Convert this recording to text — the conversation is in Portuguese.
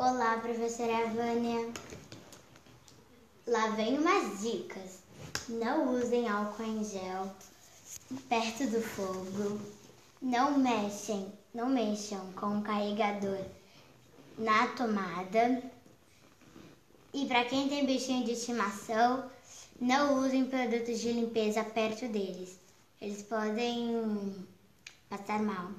Olá, professora Vânia. Lá vem umas dicas. Não usem álcool em gel perto do fogo. Não mexem, não mexam com o carregador na tomada. E para quem tem bichinho de estimação, não usem produtos de limpeza perto deles. Eles podem passar mal.